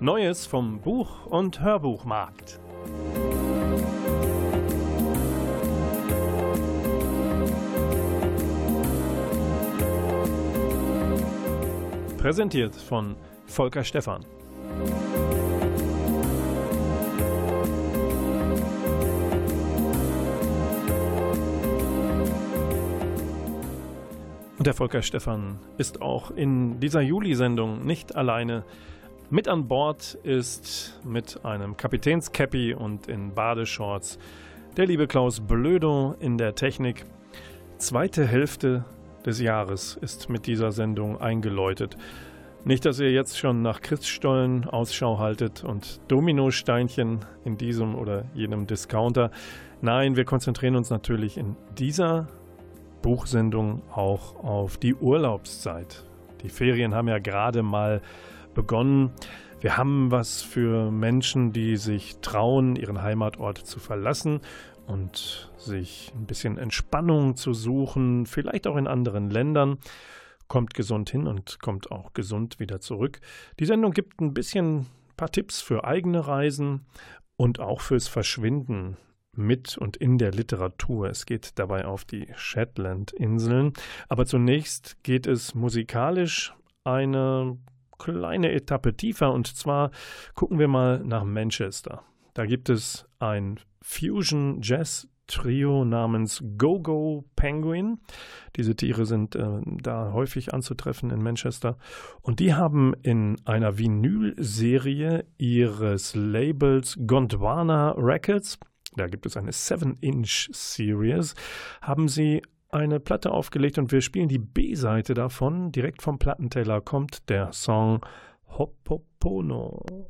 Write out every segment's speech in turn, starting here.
Neues vom Buch- und Hörbuchmarkt. Präsentiert von Volker Stephan. Und der Volker Stephan ist auch in dieser Juli-Sendung nicht alleine. Mit an Bord ist mit einem Kapitänscappy und in Badeshorts der liebe Klaus Blödo in der Technik. Zweite Hälfte des Jahres ist mit dieser Sendung eingeläutet. Nicht, dass ihr jetzt schon nach Christstollen Ausschau haltet und Dominosteinchen in diesem oder jenem Discounter. Nein, wir konzentrieren uns natürlich in dieser Buchsendung auch auf die Urlaubszeit. Die Ferien haben ja gerade mal begonnen. Wir haben was für Menschen, die sich trauen, ihren Heimatort zu verlassen und sich ein bisschen Entspannung zu suchen, vielleicht auch in anderen Ländern. Kommt gesund hin und kommt auch gesund wieder zurück. Die Sendung gibt ein bisschen ein paar Tipps für eigene Reisen und auch fürs Verschwinden mit und in der Literatur. Es geht dabei auf die Shetland-Inseln. Aber zunächst geht es musikalisch eine kleine Etappe tiefer und zwar gucken wir mal nach Manchester. Da gibt es ein Fusion Jazz Trio namens Go-Go Penguin. Diese Tiere sind äh, da häufig anzutreffen in Manchester. Und die haben in einer Vinyl-Serie ihres Labels Gondwana Records da gibt es eine 7-Inch-Series, haben sie eine Platte aufgelegt und wir spielen die B-Seite davon. Direkt vom Plattenteller kommt der Song Hopopono.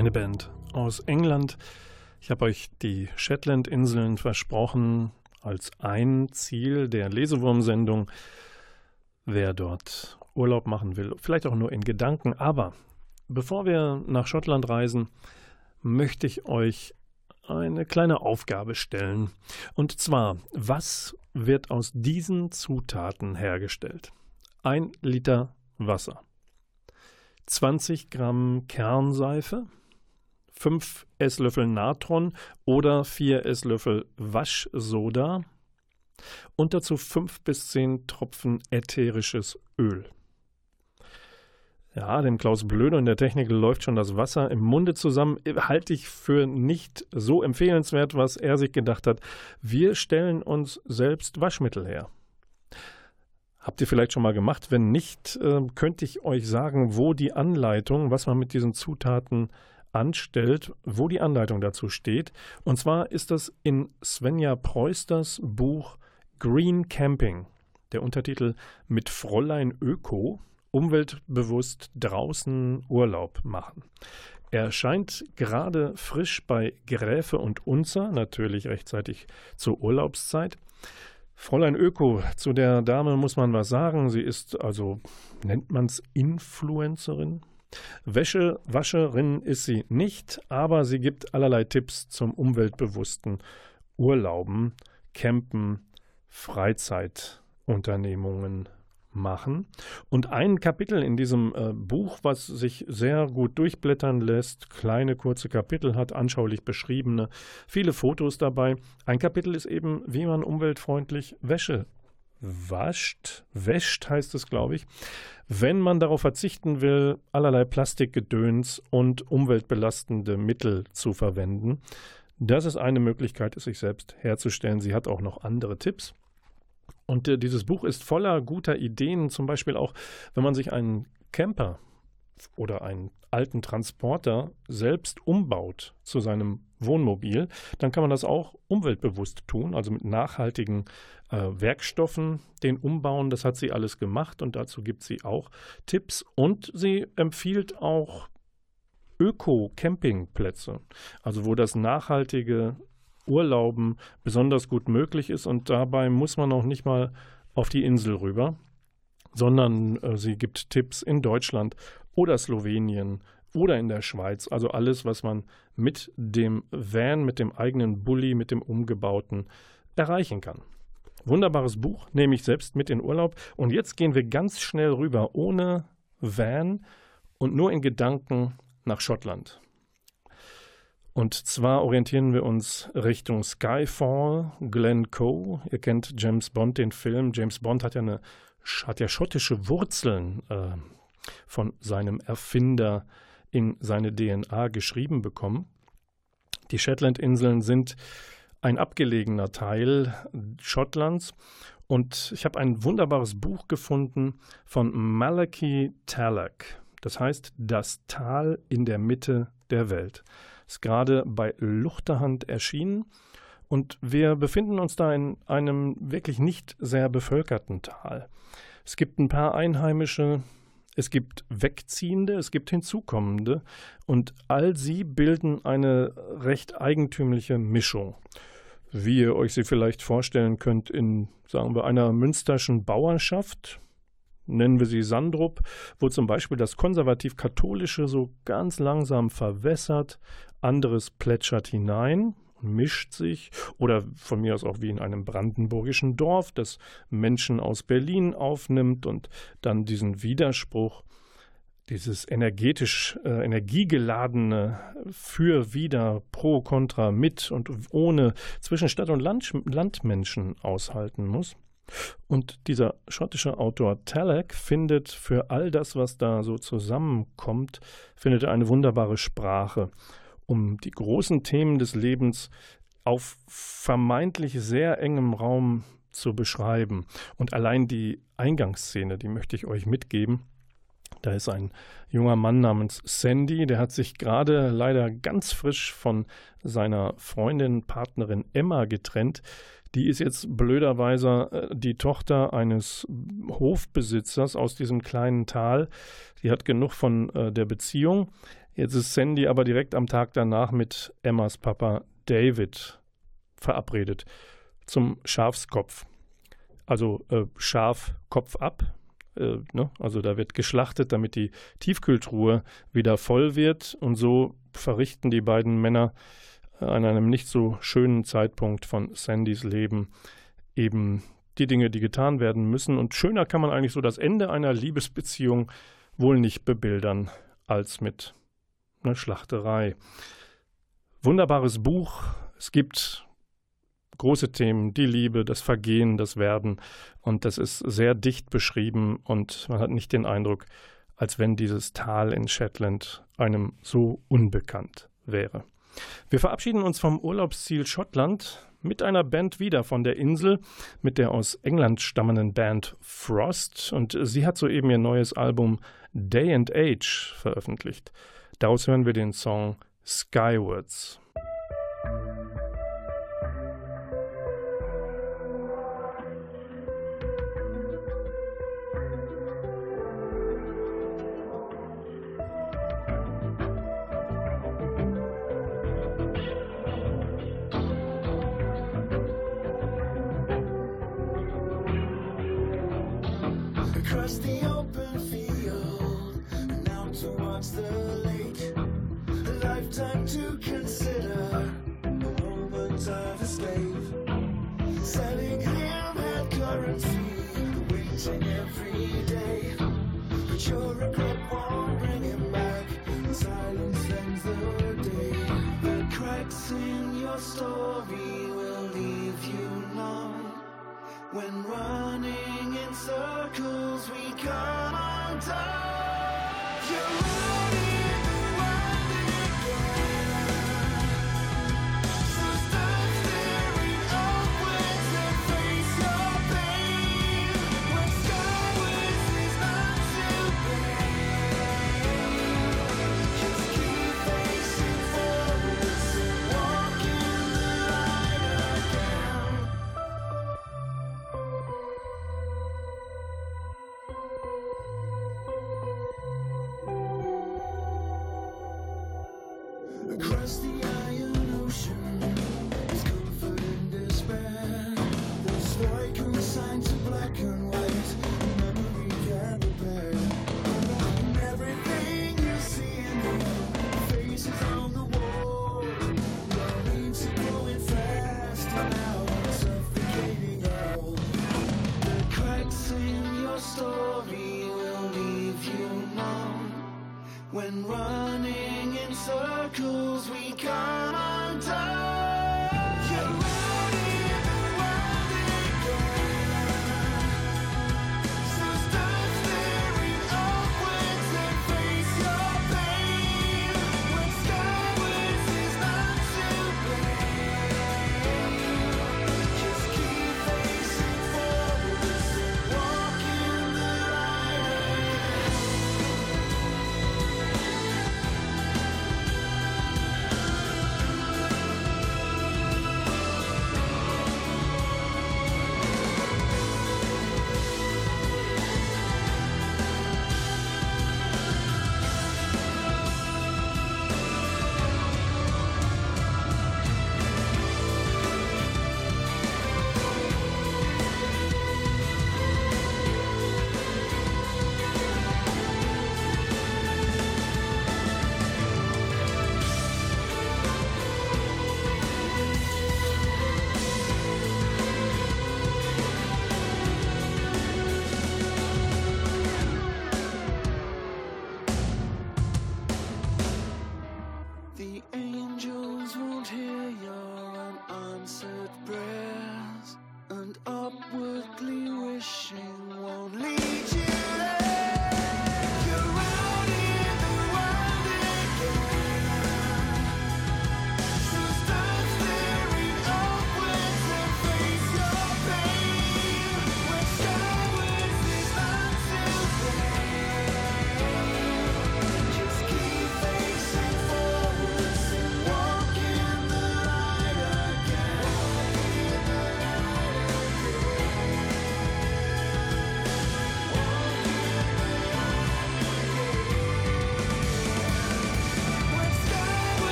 Eine Band aus England. Ich habe euch die Shetland-Inseln versprochen als ein Ziel der Lesewurm-Sendung. Wer dort Urlaub machen will, vielleicht auch nur in Gedanken. Aber bevor wir nach Schottland reisen, möchte ich euch eine kleine Aufgabe stellen. Und zwar, was wird aus diesen Zutaten hergestellt? Ein Liter Wasser, 20 Gramm Kernseife, 5 Esslöffel Natron oder 4 Esslöffel Waschsoda und dazu 5 bis 10 Tropfen ätherisches Öl. Ja, dem Klaus Blöde in der Technik läuft schon das Wasser im Munde zusammen. Halte ich für nicht so empfehlenswert, was er sich gedacht hat. Wir stellen uns selbst Waschmittel her. Habt ihr vielleicht schon mal gemacht? Wenn nicht, äh, könnte ich euch sagen, wo die Anleitung, was man mit diesen Zutaten anstellt, wo die Anleitung dazu steht. Und zwar ist das in Svenja Preusters Buch Green Camping. Der Untertitel Mit Fräulein Öko umweltbewusst draußen Urlaub machen. Er erscheint gerade frisch bei Gräfe und Unzer, natürlich rechtzeitig zur Urlaubszeit. Fräulein Öko, zu der Dame muss man was sagen. Sie ist also, nennt man es Influencerin? Wäschewascherin ist sie nicht, aber sie gibt allerlei Tipps zum umweltbewussten Urlauben, Campen, Freizeitunternehmungen machen. Und ein Kapitel in diesem äh, Buch, was sich sehr gut durchblättern lässt, kleine kurze Kapitel hat, anschaulich beschriebene, viele Fotos dabei. Ein Kapitel ist eben, wie man umweltfreundlich Wäsche wascht, wäscht heißt es, glaube ich, wenn man darauf verzichten will, allerlei Plastikgedöns und umweltbelastende Mittel zu verwenden. Das ist eine Möglichkeit, es sich selbst herzustellen. Sie hat auch noch andere Tipps. Und äh, dieses Buch ist voller guter Ideen, zum Beispiel auch, wenn man sich einen Camper oder einen alten Transporter selbst umbaut zu seinem Wohnmobil, dann kann man das auch umweltbewusst tun, also mit nachhaltigen äh, Werkstoffen den umbauen. Das hat sie alles gemacht und dazu gibt sie auch Tipps. Und sie empfiehlt auch Öko-Campingplätze, also wo das nachhaltige Urlauben besonders gut möglich ist. Und dabei muss man auch nicht mal auf die Insel rüber, sondern äh, sie gibt Tipps in Deutschland oder Slowenien oder in der Schweiz. Also alles, was man mit dem Van, mit dem eigenen Bulli, mit dem umgebauten erreichen kann. Wunderbares Buch, nehme ich selbst mit in Urlaub. Und jetzt gehen wir ganz schnell rüber, ohne Van und nur in Gedanken nach Schottland. Und zwar orientieren wir uns Richtung Skyfall, Glenn Coe. Ihr kennt James Bond, den Film. James Bond hat ja, eine, hat ja schottische Wurzeln äh, von seinem Erfinder in seine DNA geschrieben bekommen. Die Shetland-Inseln sind ein abgelegener Teil Schottlands. Und ich habe ein wunderbares Buch gefunden von Malachi Tallack. Das heißt Das Tal in der Mitte der Welt. Ist gerade bei Luchterhand erschienen. Und wir befinden uns da in einem wirklich nicht sehr bevölkerten Tal. Es gibt ein paar Einheimische, es gibt Wegziehende, es gibt Hinzukommende und all sie bilden eine recht eigentümliche Mischung. Wie ihr euch sie vielleicht vorstellen könnt in, sagen wir, einer münsterschen Bauernschaft, nennen wir sie Sandrup, wo zum Beispiel das konservativ-katholische so ganz langsam verwässert, anderes plätschert hinein, mischt sich oder von mir aus auch wie in einem brandenburgischen Dorf, das Menschen aus Berlin aufnimmt und dann diesen Widerspruch, dieses energetisch, äh, energiegeladene für, wieder, pro, contra, mit und ohne zwischen Stadt und Land, Landmenschen aushalten muss. Und dieser schottische Autor Tallack findet für all das, was da so zusammenkommt, findet er eine wunderbare Sprache um die großen Themen des Lebens auf vermeintlich sehr engem Raum zu beschreiben. Und allein die Eingangsszene, die möchte ich euch mitgeben. Da ist ein junger Mann namens Sandy, der hat sich gerade leider ganz frisch von seiner Freundin, Partnerin Emma getrennt. Die ist jetzt blöderweise äh, die Tochter eines Hofbesitzers aus diesem kleinen Tal. Die hat genug von äh, der Beziehung. Jetzt ist Sandy aber direkt am Tag danach mit Emmas Papa David verabredet zum Schafskopf. Also äh, Schaf Kopf ab. Äh, ne? Also da wird geschlachtet, damit die Tiefkühltruhe wieder voll wird. Und so verrichten die beiden Männer an einem nicht so schönen Zeitpunkt von Sandys Leben eben die Dinge, die getan werden müssen. Und schöner kann man eigentlich so das Ende einer Liebesbeziehung wohl nicht bebildern als mit einer Schlachterei. Wunderbares Buch. Es gibt große Themen, die Liebe, das Vergehen, das Werden. Und das ist sehr dicht beschrieben und man hat nicht den Eindruck, als wenn dieses Tal in Shetland einem so unbekannt wäre. Wir verabschieden uns vom Urlaubsziel Schottland mit einer Band wieder von der Insel, mit der aus England stammenden Band Frost. Und sie hat soeben ihr neues Album Day and Age veröffentlicht. Daraus hören wir den Song Skywards. When running in circles, we can't undone.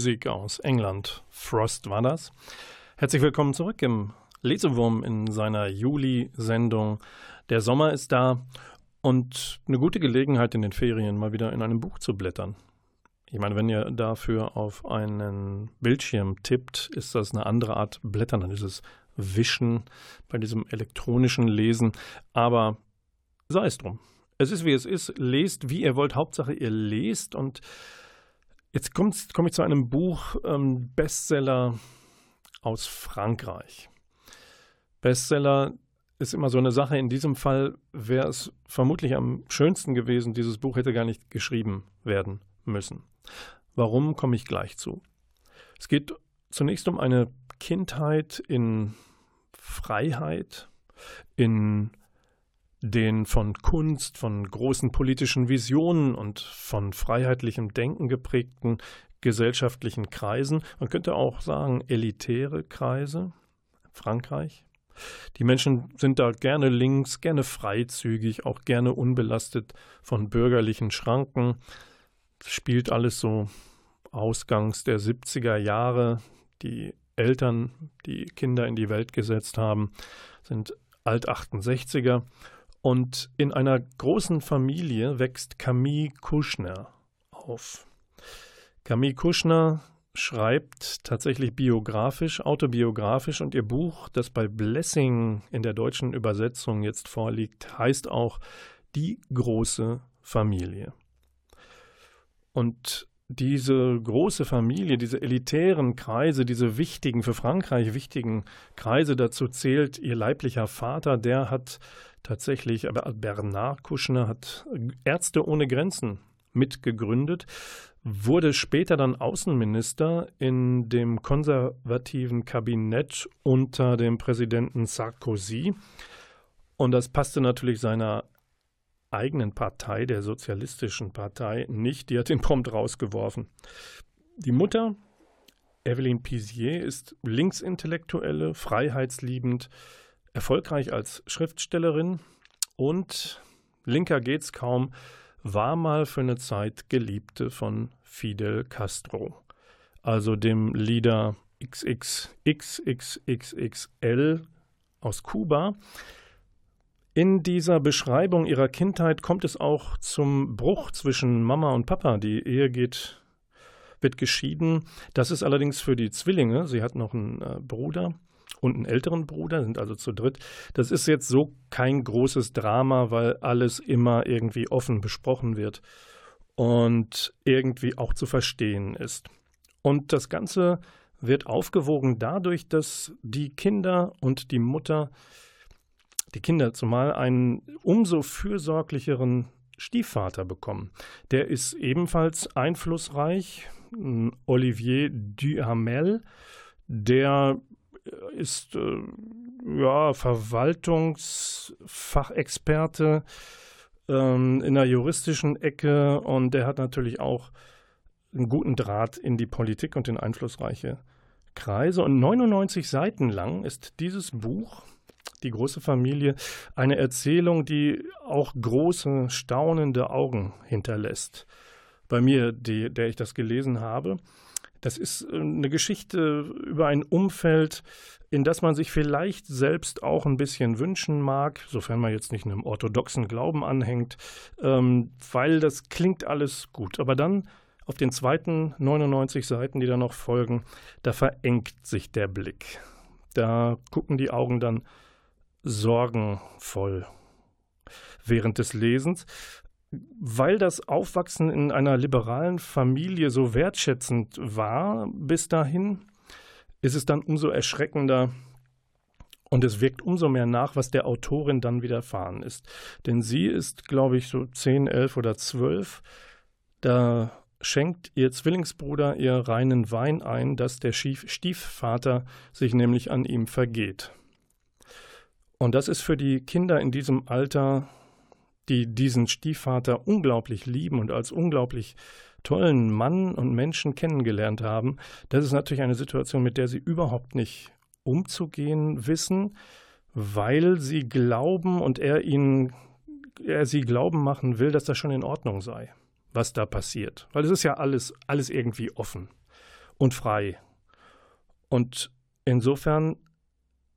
Musik aus England. Frost war das. Herzlich willkommen zurück im Lesewurm in seiner Juli-Sendung. Der Sommer ist da und eine gute Gelegenheit in den Ferien mal wieder in einem Buch zu blättern. Ich meine, wenn ihr dafür auf einen Bildschirm tippt, ist das eine andere Art Blättern, dann ist es Wischen bei diesem elektronischen Lesen. Aber sei es drum. Es ist wie es ist. Lest, wie ihr wollt. Hauptsache, ihr lest und Jetzt komme komm ich zu einem Buch, ähm, Bestseller aus Frankreich. Bestseller ist immer so eine Sache. In diesem Fall wäre es vermutlich am schönsten gewesen, dieses Buch hätte gar nicht geschrieben werden müssen. Warum komme ich gleich zu? Es geht zunächst um eine Kindheit in Freiheit, in den von Kunst, von großen politischen Visionen und von freiheitlichem Denken geprägten gesellschaftlichen Kreisen, man könnte auch sagen elitäre Kreise, Frankreich. Die Menschen sind da gerne links, gerne freizügig, auch gerne unbelastet von bürgerlichen Schranken. Das spielt alles so ausgangs der 70er Jahre. Die Eltern, die Kinder in die Welt gesetzt haben, sind Alt-68er und in einer großen Familie wächst Camille Kuschner auf. Camille Kuschner schreibt tatsächlich biografisch, autobiografisch und ihr Buch, das bei Blessing in der deutschen Übersetzung jetzt vorliegt, heißt auch Die große Familie. Und diese große Familie, diese elitären Kreise, diese wichtigen, für Frankreich wichtigen Kreise, dazu zählt ihr leiblicher Vater, der hat tatsächlich, aber Bernard Kouchner hat Ärzte ohne Grenzen mitgegründet, wurde später dann Außenminister in dem konservativen Kabinett unter dem Präsidenten Sarkozy. Und das passte natürlich seiner eigenen Partei, der Sozialistischen Partei, nicht. Die hat ihn prompt rausgeworfen. Die Mutter, Evelyn Pizier, ist linksintellektuelle, freiheitsliebend, erfolgreich als Schriftstellerin und linker geht's kaum, war mal für eine Zeit Geliebte von Fidel Castro, also dem Leader XXXXXL aus Kuba. In dieser Beschreibung ihrer Kindheit kommt es auch zum Bruch zwischen Mama und Papa. Die Ehe geht, wird geschieden. Das ist allerdings für die Zwillinge, sie hat noch einen äh, Bruder und einen älteren Bruder, sind also zu dritt. Das ist jetzt so kein großes Drama, weil alles immer irgendwie offen besprochen wird und irgendwie auch zu verstehen ist. Und das Ganze wird aufgewogen dadurch, dass die Kinder und die Mutter die Kinder zumal einen umso fürsorglicheren Stiefvater bekommen. Der ist ebenfalls einflussreich, Olivier Duhamel, der ist äh, ja, Verwaltungsfachexperte ähm, in der juristischen Ecke und der hat natürlich auch einen guten Draht in die Politik und in einflussreiche Kreise. Und 99 Seiten lang ist dieses Buch die große Familie, eine Erzählung, die auch große, staunende Augen hinterlässt. Bei mir, die, der ich das gelesen habe. Das ist äh, eine Geschichte über ein Umfeld, in das man sich vielleicht selbst auch ein bisschen wünschen mag, sofern man jetzt nicht einem orthodoxen Glauben anhängt, ähm, weil das klingt alles gut. Aber dann auf den zweiten 99 Seiten, die da noch folgen, da verengt sich der Blick. Da gucken die Augen dann sorgenvoll während des Lesens, weil das Aufwachsen in einer liberalen Familie so wertschätzend war bis dahin, ist es dann umso erschreckender und es wirkt umso mehr nach, was der Autorin dann widerfahren ist. Denn sie ist, glaube ich, so 10, 11 oder 12. Da schenkt ihr Zwillingsbruder ihr reinen Wein ein, dass der Stiefvater sich nämlich an ihm vergeht. Und das ist für die Kinder in diesem Alter, die diesen Stiefvater unglaublich lieben und als unglaublich tollen Mann und Menschen kennengelernt haben, das ist natürlich eine Situation, mit der sie überhaupt nicht umzugehen wissen, weil sie glauben und er ihnen, er sie glauben machen will, dass das schon in Ordnung sei, was da passiert. Weil es ist ja alles, alles irgendwie offen. und frei. Und insofern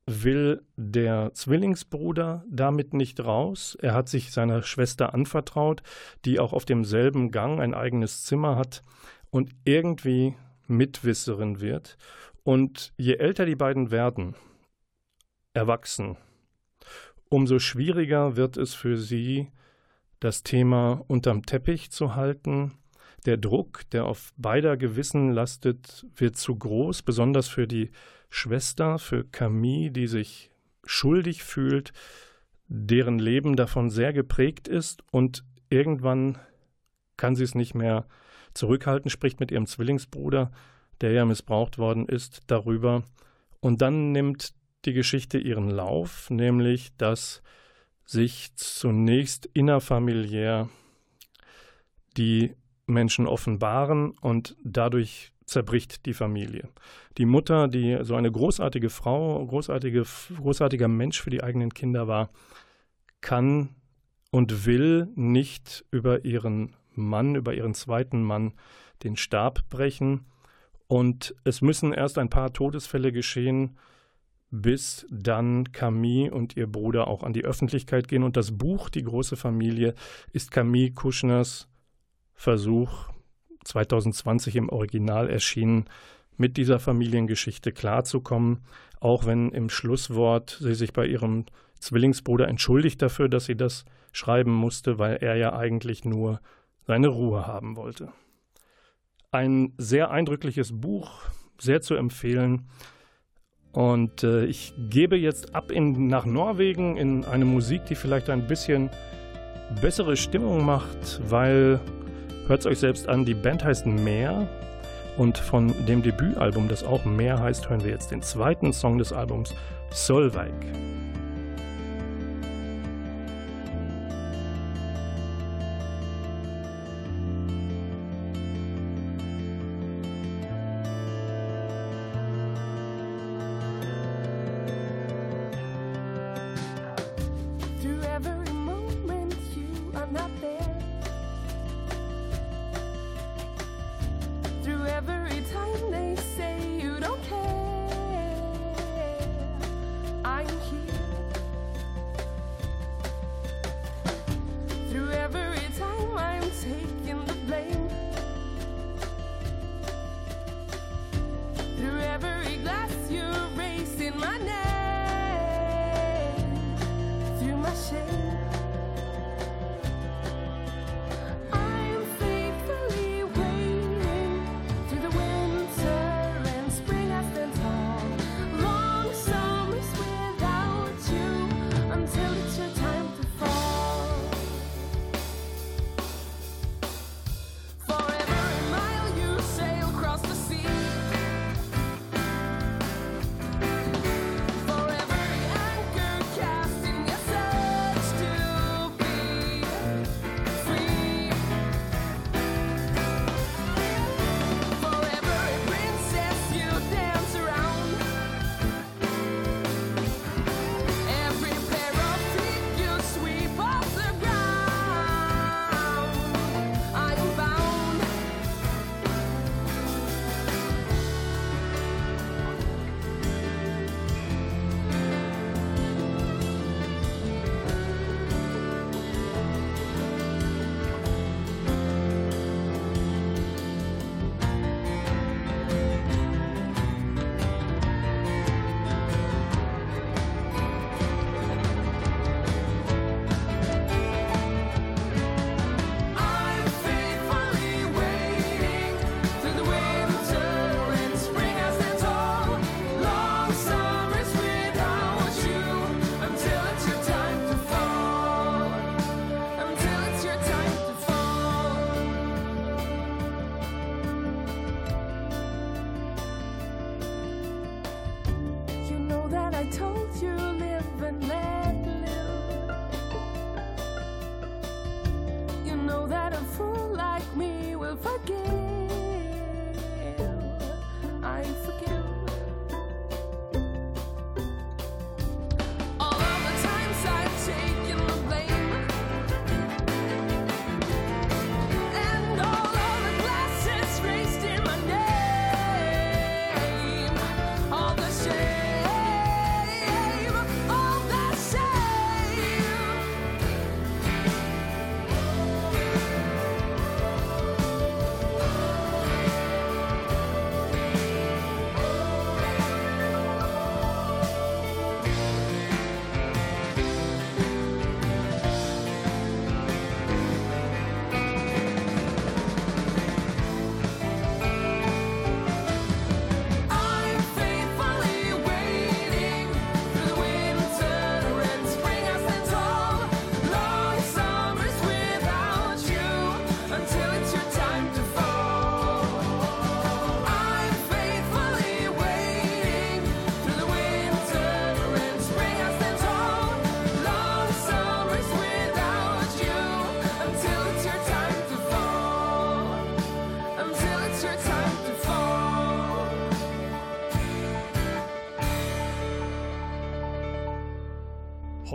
will der Zwillingsbruder damit nicht raus. Er hat sich seiner Schwester anvertraut, die auch auf demselben Gang ein eigenes Zimmer hat und irgendwie Mitwisserin wird. Und je älter die beiden werden, erwachsen, umso schwieriger wird es für sie, das Thema unterm Teppich zu halten. Der Druck, der auf beider Gewissen lastet, wird zu groß, besonders für die Schwester, für Camille, die sich schuldig fühlt, deren Leben davon sehr geprägt ist und irgendwann kann sie es nicht mehr zurückhalten, spricht mit ihrem Zwillingsbruder, der ja missbraucht worden ist, darüber. Und dann nimmt die Geschichte ihren Lauf, nämlich dass sich zunächst innerfamiliär die Menschen offenbaren und dadurch zerbricht die Familie. Die Mutter, die so eine großartige Frau, großartige, großartiger Mensch für die eigenen Kinder war, kann und will nicht über ihren Mann, über ihren zweiten Mann den Stab brechen. Und es müssen erst ein paar Todesfälle geschehen, bis dann Camille und ihr Bruder auch an die Öffentlichkeit gehen. Und das Buch Die große Familie ist Camille Kuschners Versuch, 2020 im Original erschienen, mit dieser Familiengeschichte klarzukommen, auch wenn im Schlusswort sie sich bei ihrem Zwillingsbruder entschuldigt dafür, dass sie das schreiben musste, weil er ja eigentlich nur seine Ruhe haben wollte. Ein sehr eindrückliches Buch, sehr zu empfehlen. Und äh, ich gebe jetzt ab in, nach Norwegen in eine Musik, die vielleicht ein bisschen bessere Stimmung macht, weil Hört es euch selbst an, die Band heißt Meer und von dem Debütalbum, das auch Meer heißt, hören wir jetzt den zweiten Song des Albums, Solveig.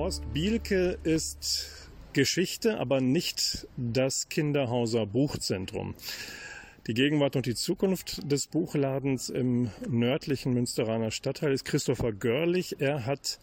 Horst Bielke ist Geschichte, aber nicht das Kinderhauser Buchzentrum. Die Gegenwart und die Zukunft des Buchladens im nördlichen Münsteraner Stadtteil ist Christopher Görlich. Er hat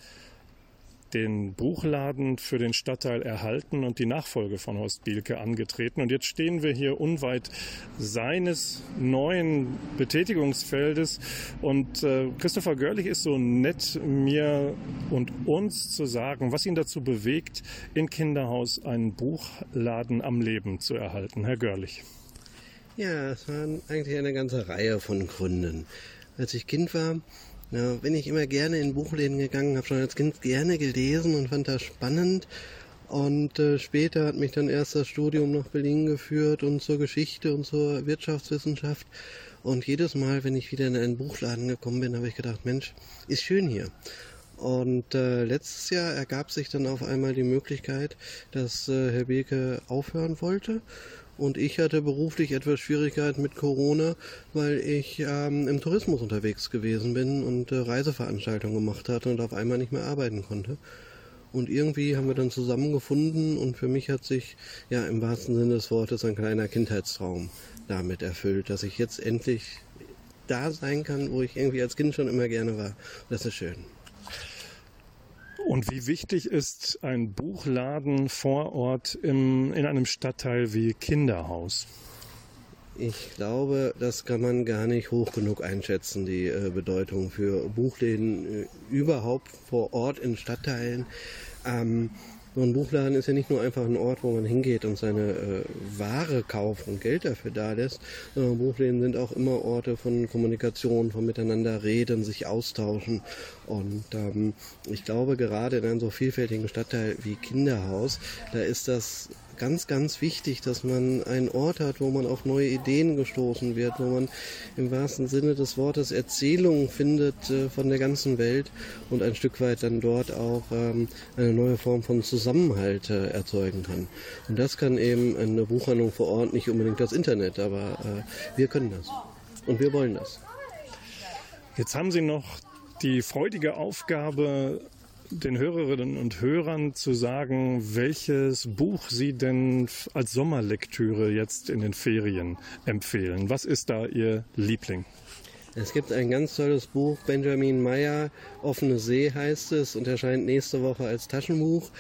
den Buchladen für den Stadtteil erhalten und die Nachfolge von Horst Bielke angetreten. Und jetzt stehen wir hier unweit seines neuen Betätigungsfeldes. Und äh, Christopher Görlich ist so nett, mir und uns zu sagen, was ihn dazu bewegt, in Kinderhaus einen Buchladen am Leben zu erhalten. Herr Görlich. Ja, es waren eigentlich eine ganze Reihe von Gründen. Als ich Kind war, ja, bin ich immer gerne in Buchläden gegangen, habe schon als Kind gerne gelesen und fand das spannend. Und äh, später hat mich dann erst das Studium nach Berlin geführt und zur Geschichte und zur Wirtschaftswissenschaft. Und jedes Mal, wenn ich wieder in einen Buchladen gekommen bin, habe ich gedacht, Mensch, ist schön hier. Und äh, letztes Jahr ergab sich dann auf einmal die Möglichkeit, dass äh, Herr Beke aufhören wollte. Und ich hatte beruflich etwas Schwierigkeiten mit Corona, weil ich ähm, im Tourismus unterwegs gewesen bin und äh, Reiseveranstaltungen gemacht hatte und auf einmal nicht mehr arbeiten konnte. Und irgendwie haben wir dann zusammengefunden und für mich hat sich ja im wahrsten Sinne des Wortes ein kleiner Kindheitstraum damit erfüllt, dass ich jetzt endlich da sein kann, wo ich irgendwie als Kind schon immer gerne war. Das ist schön. Und wie wichtig ist ein Buchladen vor Ort im, in einem Stadtteil wie Kinderhaus? Ich glaube, das kann man gar nicht hoch genug einschätzen, die äh, Bedeutung für Buchläden äh, überhaupt vor Ort in Stadtteilen. Ähm, so ein Buchladen ist ja nicht nur einfach ein Ort, wo man hingeht und seine äh, Ware kauft und Geld dafür da lässt, sondern Buchläden sind auch immer Orte von Kommunikation, von miteinander reden, sich austauschen. Und ähm, ich glaube, gerade in einem so vielfältigen Stadtteil wie Kinderhaus, da ist das ganz, ganz wichtig, dass man einen Ort hat, wo man auf neue Ideen gestoßen wird, wo man im wahrsten Sinne des Wortes Erzählungen findet äh, von der ganzen Welt und ein Stück weit dann dort auch ähm, eine neue Form von Zusammenhalt äh, erzeugen kann. Und das kann eben eine Buchhandlung vor Ort nicht unbedingt das Internet, aber äh, wir können das. Und wir wollen das. Jetzt haben Sie noch die freudige Aufgabe, den Hörerinnen und Hörern zu sagen, welches Buch Sie denn als Sommerlektüre jetzt in den Ferien empfehlen. Was ist da Ihr Liebling? Es gibt ein ganz tolles Buch, Benjamin Meyer, Offene See heißt es und erscheint nächste Woche als Taschenbuch.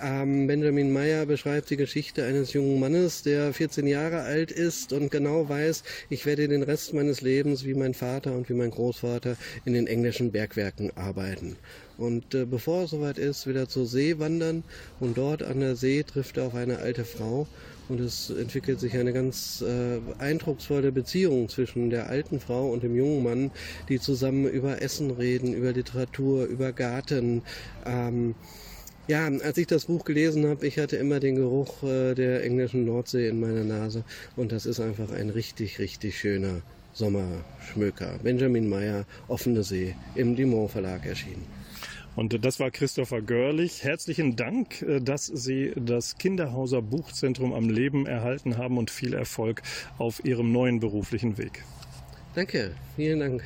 Ähm, Benjamin Meyer beschreibt die Geschichte eines jungen Mannes, der 14 Jahre alt ist und genau weiß, ich werde den Rest meines Lebens wie mein Vater und wie mein Großvater in den englischen Bergwerken arbeiten. Und äh, bevor er soweit ist, will er zur See wandern und dort an der See trifft er auf eine alte Frau und es entwickelt sich eine ganz äh, eindrucksvolle Beziehung zwischen der alten Frau und dem jungen Mann, die zusammen über Essen reden, über Literatur, über Garten. Ähm, ja, als ich das Buch gelesen habe, ich hatte immer den Geruch äh, der englischen Nordsee in meiner Nase und das ist einfach ein richtig, richtig schöner Sommerschmöker. Benjamin Meyer, Offene See, im Dumont Verlag erschienen. Und das war Christopher Görlich. Herzlichen Dank, äh, dass Sie das Kinderhauser Buchzentrum am Leben erhalten haben und viel Erfolg auf Ihrem neuen beruflichen Weg. Danke, vielen Dank.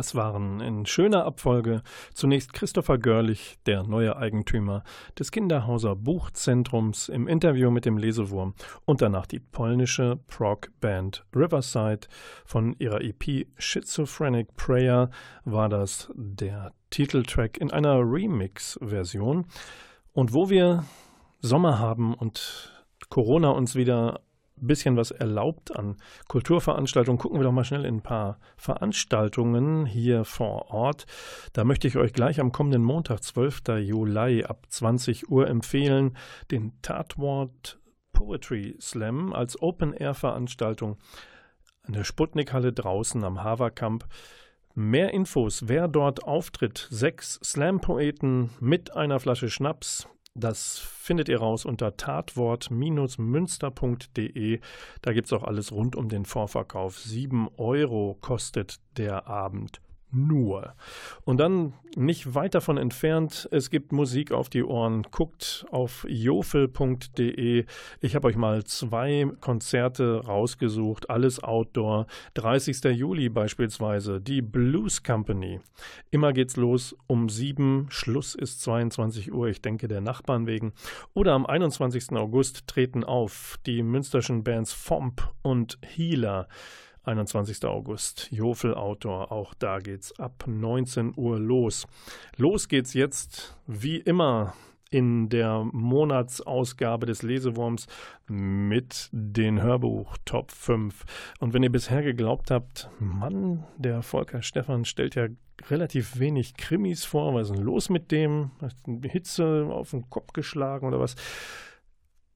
Das waren in schöner Abfolge zunächst Christopher Görlich, der neue Eigentümer des Kinderhauser Buchzentrums im Interview mit dem Lesewurm und danach die polnische Prog-Band Riverside. Von ihrer EP Schizophrenic Prayer war das der Titeltrack in einer Remix-Version. Und wo wir Sommer haben und Corona uns wieder bisschen was erlaubt an Kulturveranstaltungen. Gucken wir doch mal schnell in ein paar Veranstaltungen hier vor Ort. Da möchte ich euch gleich am kommenden Montag, 12. Juli ab 20 Uhr empfehlen, den Tatwort Poetry Slam als Open-Air-Veranstaltung an der Sputnik-Halle draußen am Haverkamp. Mehr Infos, wer dort auftritt, sechs Slam-Poeten mit einer Flasche Schnaps, das findet ihr raus unter tatwort-münster.de. Da gibt es auch alles rund um den Vorverkauf. Sieben Euro kostet der Abend nur. Und dann nicht weit davon entfernt, es gibt Musik auf die Ohren. Guckt auf jofel.de. Ich habe euch mal zwei Konzerte rausgesucht, alles Outdoor. 30. Juli beispielsweise die Blues Company. Immer geht's los um sieben, Schluss ist 22 Uhr, ich denke der Nachbarn wegen. Oder am 21. August treten auf die münsterschen Bands Fomp und Healer. 21. August, Jofel Outdoor, auch da geht's ab 19 Uhr los. Los geht's jetzt, wie immer, in der Monatsausgabe des Lesewurms mit den Hörbuch Top 5. Und wenn ihr bisher geglaubt habt, Mann, der Volker Stefan stellt ja relativ wenig Krimis vor, was ist denn los mit dem? Hat Hitze auf den Kopf geschlagen oder was?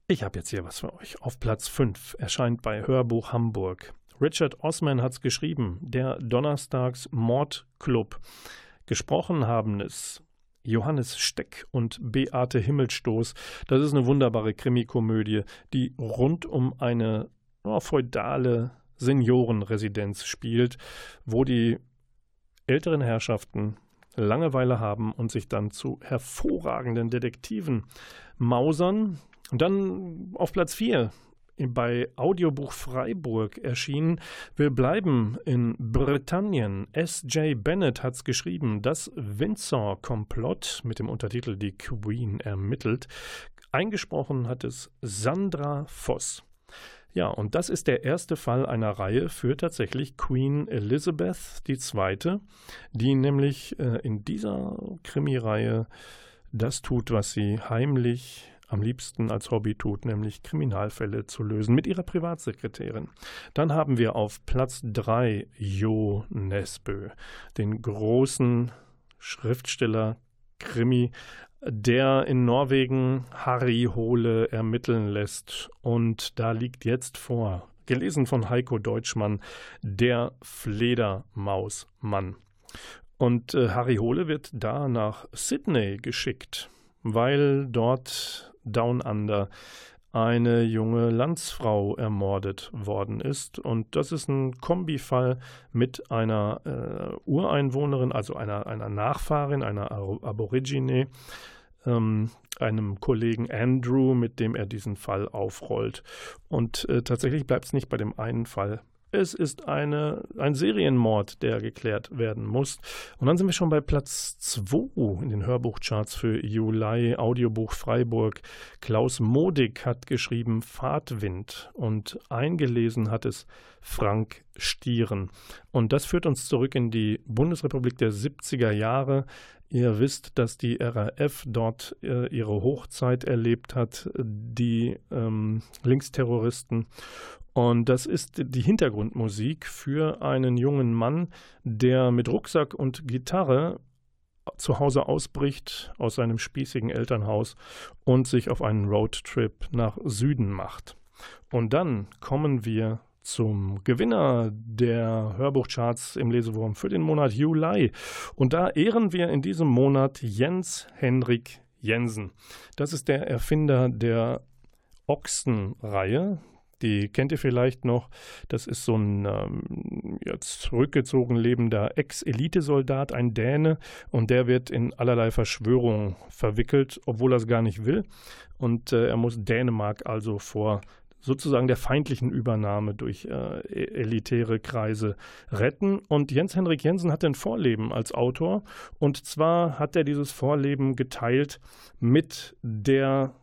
Ich habe jetzt hier was für euch. Auf Platz 5 erscheint bei Hörbuch Hamburg Richard Osman hat es geschrieben, der Donnerstags Mordclub. Gesprochen haben es Johannes Steck und Beate Himmelstoß. Das ist eine wunderbare Krimikomödie, die rund um eine oh, feudale Seniorenresidenz spielt, wo die älteren Herrschaften Langeweile haben und sich dann zu hervorragenden Detektiven mausern. Und dann auf Platz 4 bei Audiobuch Freiburg erschienen. Wir bleiben in Britannien. S.J. Bennett hat es geschrieben. Das Windsor-Komplott mit dem Untertitel Die Queen ermittelt. Eingesprochen hat es Sandra Voss. Ja, und das ist der erste Fall einer Reihe für tatsächlich Queen Elizabeth II., die nämlich äh, in dieser Krimireihe das tut, was sie heimlich am liebsten als Hobby tut, nämlich Kriminalfälle zu lösen mit ihrer Privatsekretärin. Dann haben wir auf Platz 3 Jo Nesbø, den großen Schriftsteller, Krimi, der in Norwegen Harry Hole ermitteln lässt. Und da liegt jetzt vor, gelesen von Heiko Deutschmann, der Fledermausmann. Und äh, Harry Hole wird da nach Sydney geschickt, weil dort Down Under eine junge Landsfrau ermordet worden ist. Und das ist ein Kombifall mit einer äh, Ureinwohnerin, also einer, einer Nachfahrin, einer Aborigine, ähm, einem Kollegen Andrew, mit dem er diesen Fall aufrollt. Und äh, tatsächlich bleibt es nicht bei dem einen Fall es ist eine, ein Serienmord, der geklärt werden muss. Und dann sind wir schon bei Platz 2 in den Hörbuchcharts für Juli, Audiobuch Freiburg. Klaus Modig hat geschrieben Fahrtwind und eingelesen hat es Frank Stieren. Und das führt uns zurück in die Bundesrepublik der 70er Jahre. Ihr wisst, dass die RAF dort äh, ihre Hochzeit erlebt hat, die ähm, Linksterroristen. Und das ist die Hintergrundmusik für einen jungen Mann, der mit Rucksack und Gitarre zu Hause ausbricht aus seinem spießigen Elternhaus und sich auf einen Roadtrip nach Süden macht. Und dann kommen wir zum Gewinner der Hörbuchcharts im Lesewurm für den Monat Juli. Und da ehren wir in diesem Monat Jens Henrik Jensen. Das ist der Erfinder der Ochsenreihe, die kennt ihr vielleicht noch. Das ist so ein ähm, jetzt zurückgezogen lebender Ex-Elitesoldat, ein Däne, und der wird in allerlei Verschwörungen verwickelt, obwohl er es gar nicht will. Und äh, er muss Dänemark also vor sozusagen der feindlichen Übernahme durch äh, e-, elitäre Kreise retten. Und Jens Henrik Jensen hat ein Vorleben als Autor. Und zwar hat er dieses Vorleben geteilt mit der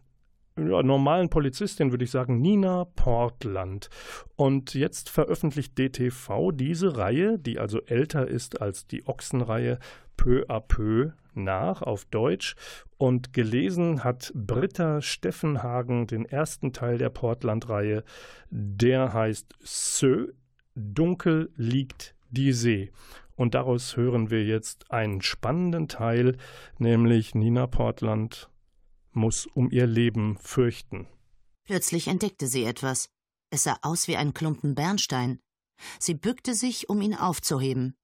ja, normalen Polizistin, würde ich sagen, Nina Portland. Und jetzt veröffentlicht DTV diese Reihe, die also älter ist als die Ochsenreihe, peu à peu nach auf Deutsch. Und gelesen hat Britta Steffenhagen den ersten Teil der Portland-Reihe. Der heißt Sö, dunkel liegt die See. Und daraus hören wir jetzt einen spannenden Teil, nämlich Nina Portland muss um ihr Leben fürchten. Plötzlich entdeckte sie etwas. Es sah aus wie ein Klumpen Bernstein. Sie bückte sich, um ihn aufzuheben.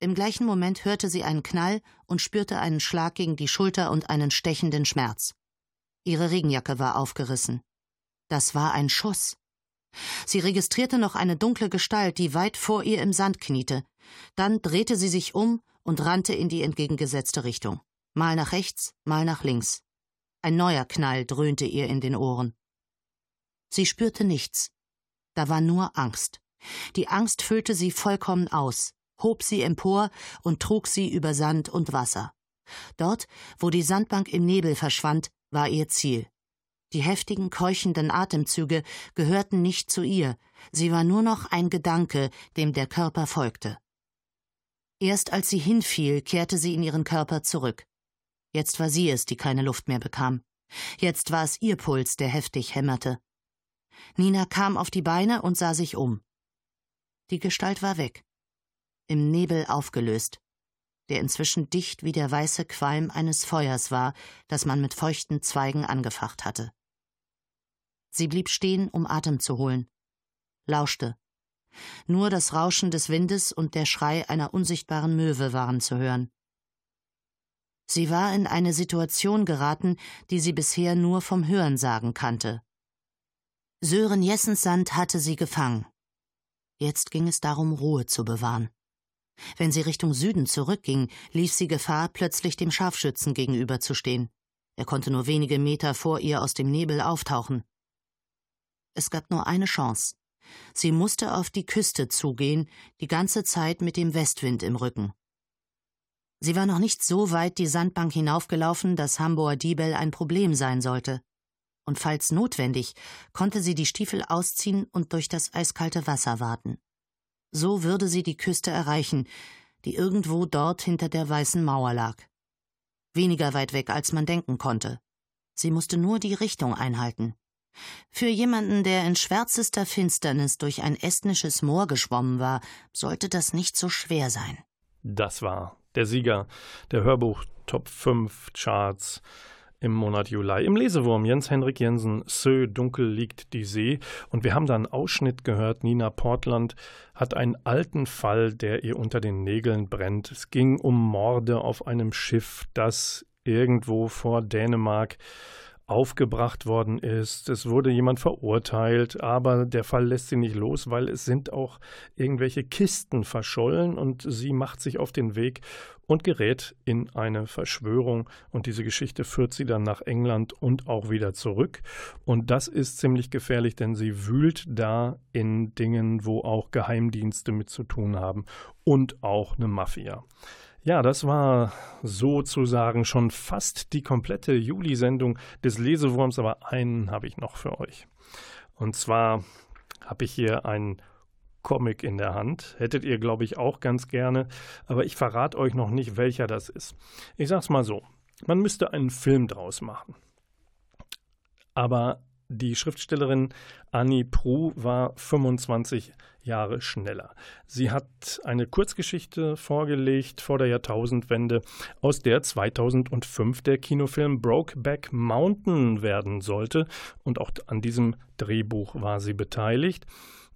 Im gleichen Moment hörte sie einen Knall und spürte einen Schlag gegen die Schulter und einen stechenden Schmerz. Ihre Regenjacke war aufgerissen. Das war ein Schuss. Sie registrierte noch eine dunkle Gestalt, die weit vor ihr im Sand kniete. Dann drehte sie sich um und rannte in die entgegengesetzte Richtung. Mal nach rechts, mal nach links. Ein neuer Knall dröhnte ihr in den Ohren. Sie spürte nichts. Da war nur Angst. Die Angst füllte sie vollkommen aus, hob sie empor und trug sie über Sand und Wasser. Dort, wo die Sandbank im Nebel verschwand, war ihr Ziel. Die heftigen, keuchenden Atemzüge gehörten nicht zu ihr, sie war nur noch ein Gedanke, dem der Körper folgte. Erst als sie hinfiel, kehrte sie in ihren Körper zurück. Jetzt war sie es, die keine Luft mehr bekam. Jetzt war es ihr Puls, der heftig hämmerte. Nina kam auf die Beine und sah sich um. Die Gestalt war weg. Im Nebel aufgelöst, der inzwischen dicht wie der weiße Qualm eines Feuers war, das man mit feuchten Zweigen angefacht hatte. Sie blieb stehen, um Atem zu holen, lauschte. Nur das Rauschen des Windes und der Schrei einer unsichtbaren Möwe waren zu hören. Sie war in eine Situation geraten, die sie bisher nur vom Hörensagen kannte. Sören Jessensand hatte sie gefangen. Jetzt ging es darum, Ruhe zu bewahren. Wenn sie Richtung Süden zurückging, lief sie Gefahr, plötzlich dem Scharfschützen gegenüberzustehen. Er konnte nur wenige Meter vor ihr aus dem Nebel auftauchen. Es gab nur eine Chance. Sie musste auf die Küste zugehen, die ganze Zeit mit dem Westwind im Rücken. Sie war noch nicht so weit die Sandbank hinaufgelaufen, dass Hamburger Diebel ein Problem sein sollte. Und falls notwendig, konnte sie die Stiefel ausziehen und durch das eiskalte Wasser warten. So würde sie die Küste erreichen, die irgendwo dort hinter der weißen Mauer lag. Weniger weit weg, als man denken konnte. Sie musste nur die Richtung einhalten. Für jemanden, der in schwärzester Finsternis durch ein estnisches Moor geschwommen war, sollte das nicht so schwer sein. Das war der Sieger der Hörbuch Top 5 Charts im Monat Juli. Im Lesewurm Jens Henrik Jensen, Sö, dunkel liegt die See. Und wir haben da einen Ausschnitt gehört. Nina Portland hat einen alten Fall, der ihr unter den Nägeln brennt. Es ging um Morde auf einem Schiff, das irgendwo vor Dänemark aufgebracht worden ist. Es wurde jemand verurteilt, aber der Fall lässt sie nicht los, weil es sind auch irgendwelche Kisten verschollen und sie macht sich auf den Weg und gerät in eine Verschwörung und diese Geschichte führt sie dann nach England und auch wieder zurück und das ist ziemlich gefährlich, denn sie wühlt da in Dingen, wo auch Geheimdienste mit zu tun haben und auch eine Mafia. Ja, das war sozusagen schon fast die komplette Juli-Sendung des Lesewurms, aber einen habe ich noch für euch. Und zwar habe ich hier einen Comic in der Hand. Hättet ihr, glaube ich, auch ganz gerne, aber ich verrate euch noch nicht, welcher das ist. Ich sage es mal so: Man müsste einen Film draus machen. Aber die Schriftstellerin Annie Prue war 25 Jahre schneller. Sie hat eine Kurzgeschichte vorgelegt vor der Jahrtausendwende, aus der 2005 der Kinofilm Brokeback Mountain werden sollte. Und auch an diesem Drehbuch war sie beteiligt.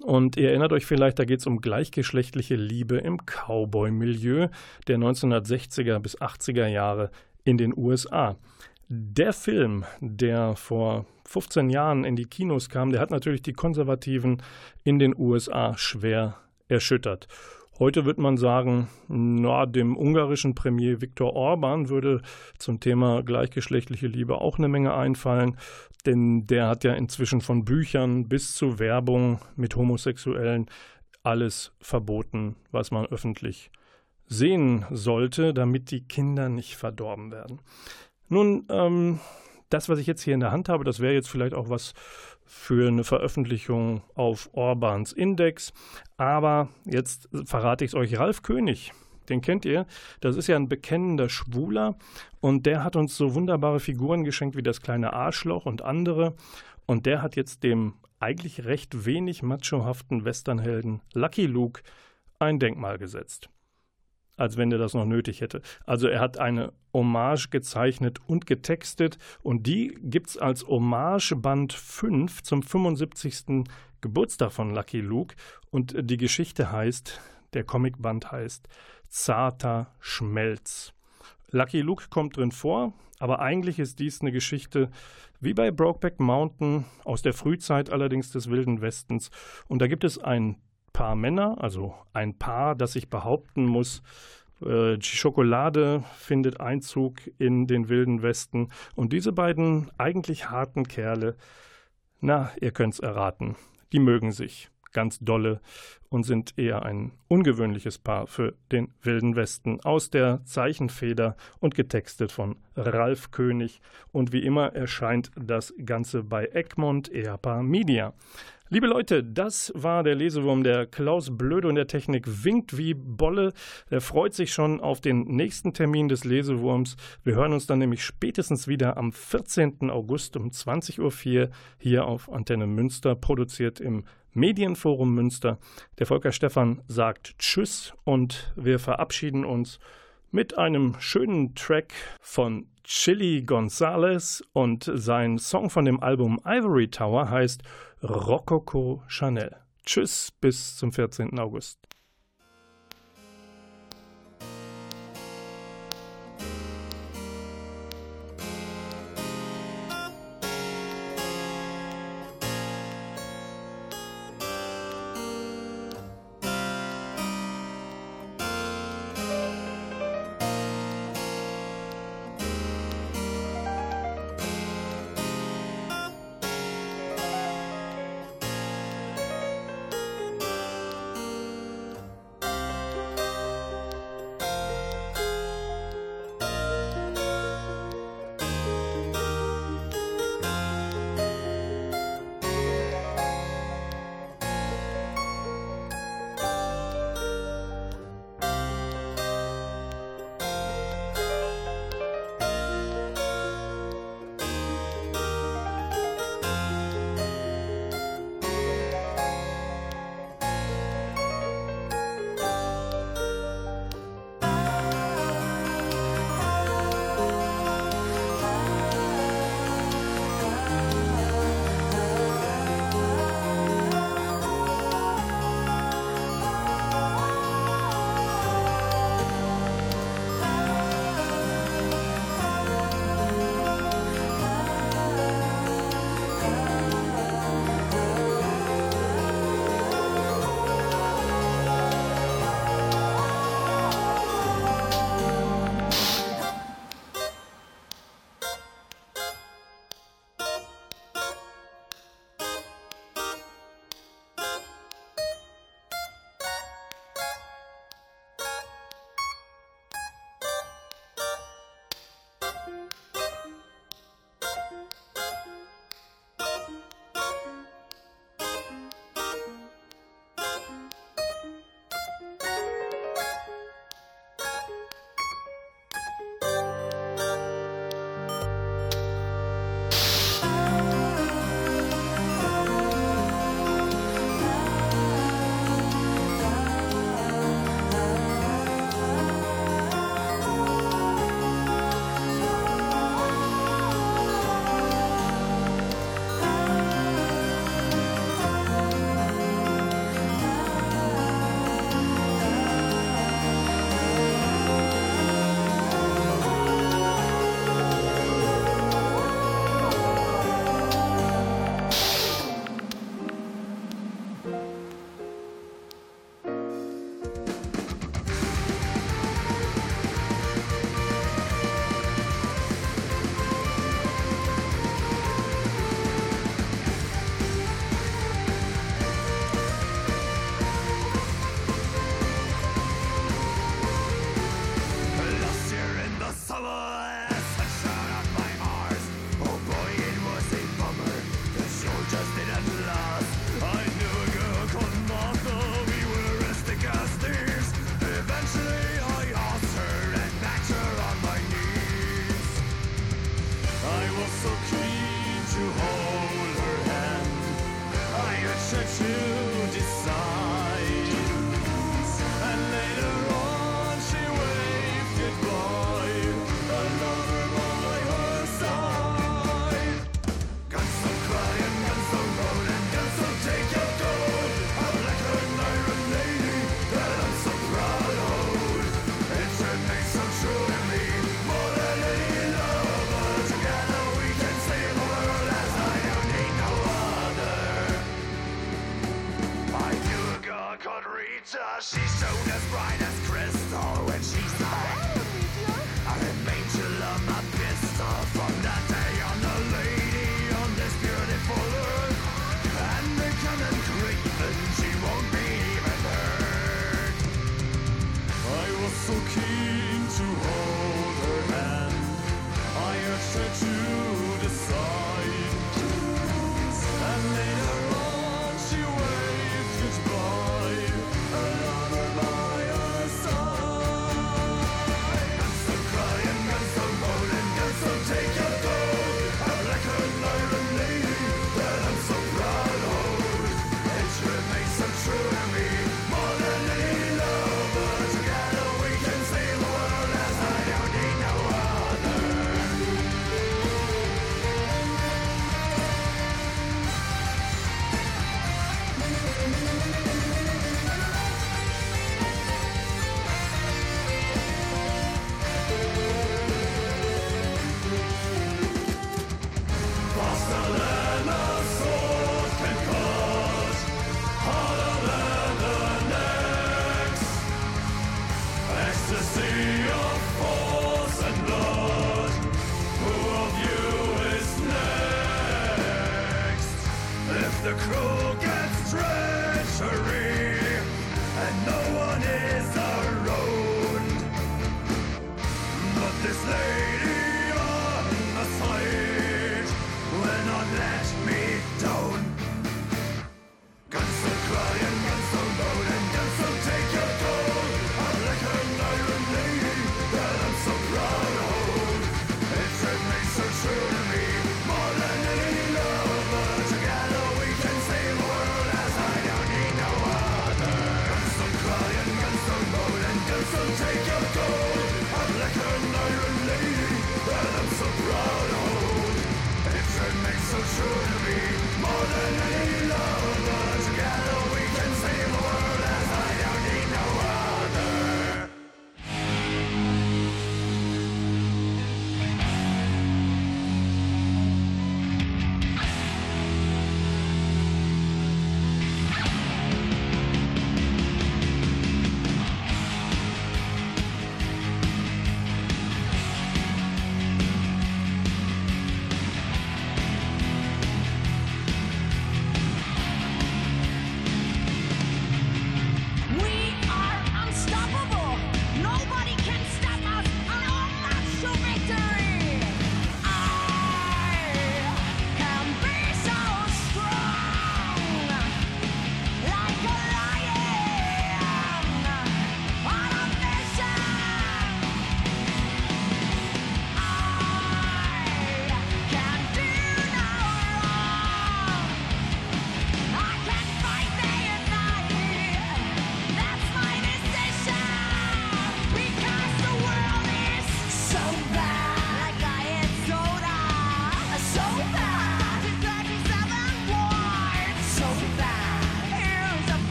Und ihr erinnert euch vielleicht, da geht es um gleichgeschlechtliche Liebe im Cowboy-Milieu der 1960er bis 80er Jahre in den USA. Der Film, der vor 15 Jahren in die Kinos kam, der hat natürlich die Konservativen in den USA schwer erschüttert. Heute wird man sagen, na, dem ungarischen Premier Viktor Orban würde zum Thema gleichgeschlechtliche Liebe auch eine Menge einfallen, denn der hat ja inzwischen von Büchern bis zu Werbung mit Homosexuellen alles verboten, was man öffentlich sehen sollte, damit die Kinder nicht verdorben werden. Nun, ähm, das, was ich jetzt hier in der Hand habe, das wäre jetzt vielleicht auch was für eine Veröffentlichung auf Orbans Index. Aber jetzt verrate ich es euch. Ralf König, den kennt ihr. Das ist ja ein bekennender Schwuler und der hat uns so wunderbare Figuren geschenkt wie das kleine Arschloch und andere. Und der hat jetzt dem eigentlich recht wenig machohaften Westernhelden Lucky Luke ein Denkmal gesetzt als wenn er das noch nötig hätte. Also er hat eine Hommage gezeichnet und getextet und die gibt es als Hommage Band 5 zum 75. Geburtstag von Lucky Luke und die Geschichte heißt, der Comicband heißt Zarter Schmelz. Lucky Luke kommt drin vor, aber eigentlich ist dies eine Geschichte wie bei Brokeback Mountain aus der Frühzeit allerdings des Wilden Westens. Und da gibt es ein Paar Männer, also ein Paar, das sich behaupten muss, äh, die Schokolade findet Einzug in den wilden Westen. Und diese beiden eigentlich harten Kerle, na, ihr könnt's erraten, die mögen sich ganz dolle und sind eher ein ungewöhnliches Paar für den Wilden Westen aus der Zeichenfeder und getextet von Ralf König. Und wie immer erscheint das Ganze bei Egmont Eapa Media. Liebe Leute, das war der Lesewurm. Der Klaus Blöde und der Technik winkt wie Bolle. Er freut sich schon auf den nächsten Termin des Lesewurms. Wir hören uns dann nämlich spätestens wieder am 14. August um 20.04 Uhr hier auf Antenne Münster, produziert im Medienforum Münster. Der Volker Stephan sagt Tschüss und wir verabschieden uns mit einem schönen Track von Chili Gonzalez und sein Song von dem Album Ivory Tower heißt Rococo Chanel. Tschüss, bis zum 14. August.